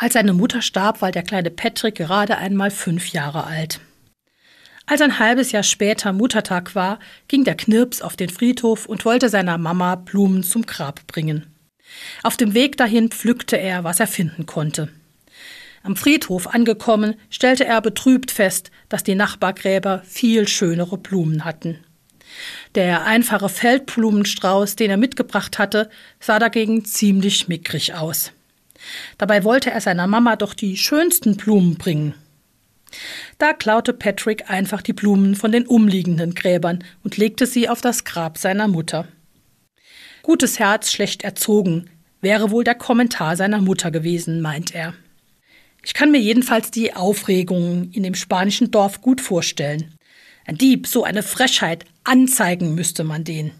Als seine Mutter starb, war der kleine Patrick gerade einmal fünf Jahre alt. Als ein halbes Jahr später Muttertag war, ging der Knirps auf den Friedhof und wollte seiner Mama Blumen zum Grab bringen. Auf dem Weg dahin pflückte er, was er finden konnte. Am Friedhof angekommen, stellte er betrübt fest, dass die Nachbargräber viel schönere Blumen hatten. Der einfache Feldblumenstrauß, den er mitgebracht hatte, sah dagegen ziemlich mickrig aus. Dabei wollte er seiner Mama doch die schönsten Blumen bringen. Da klaute Patrick einfach die Blumen von den umliegenden Gräbern und legte sie auf das Grab seiner Mutter. Gutes Herz, schlecht erzogen, wäre wohl der Kommentar seiner Mutter gewesen, meint er. Ich kann mir jedenfalls die Aufregung in dem spanischen Dorf gut vorstellen. Ein Dieb, so eine Frechheit, anzeigen müsste man den.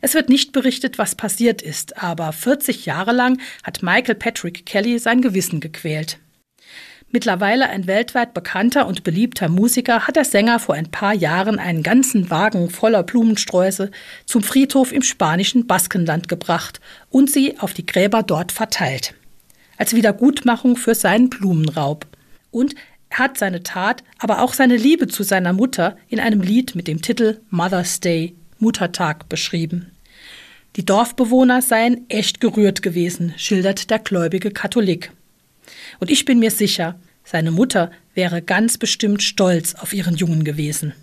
Es wird nicht berichtet, was passiert ist, aber 40 Jahre lang hat Michael Patrick Kelly sein Gewissen gequält. Mittlerweile ein weltweit bekannter und beliebter Musiker hat der Sänger vor ein paar Jahren einen ganzen Wagen voller Blumensträuße zum Friedhof im spanischen Baskenland gebracht und sie auf die Gräber dort verteilt. Als Wiedergutmachung für seinen Blumenraub. Und er hat seine Tat, aber auch seine Liebe zu seiner Mutter in einem Lied mit dem Titel Mother's Day, Muttertag, beschrieben. Die Dorfbewohner seien echt gerührt gewesen, schildert der gläubige Katholik. Und ich bin mir sicher, seine Mutter wäre ganz bestimmt stolz auf ihren Jungen gewesen.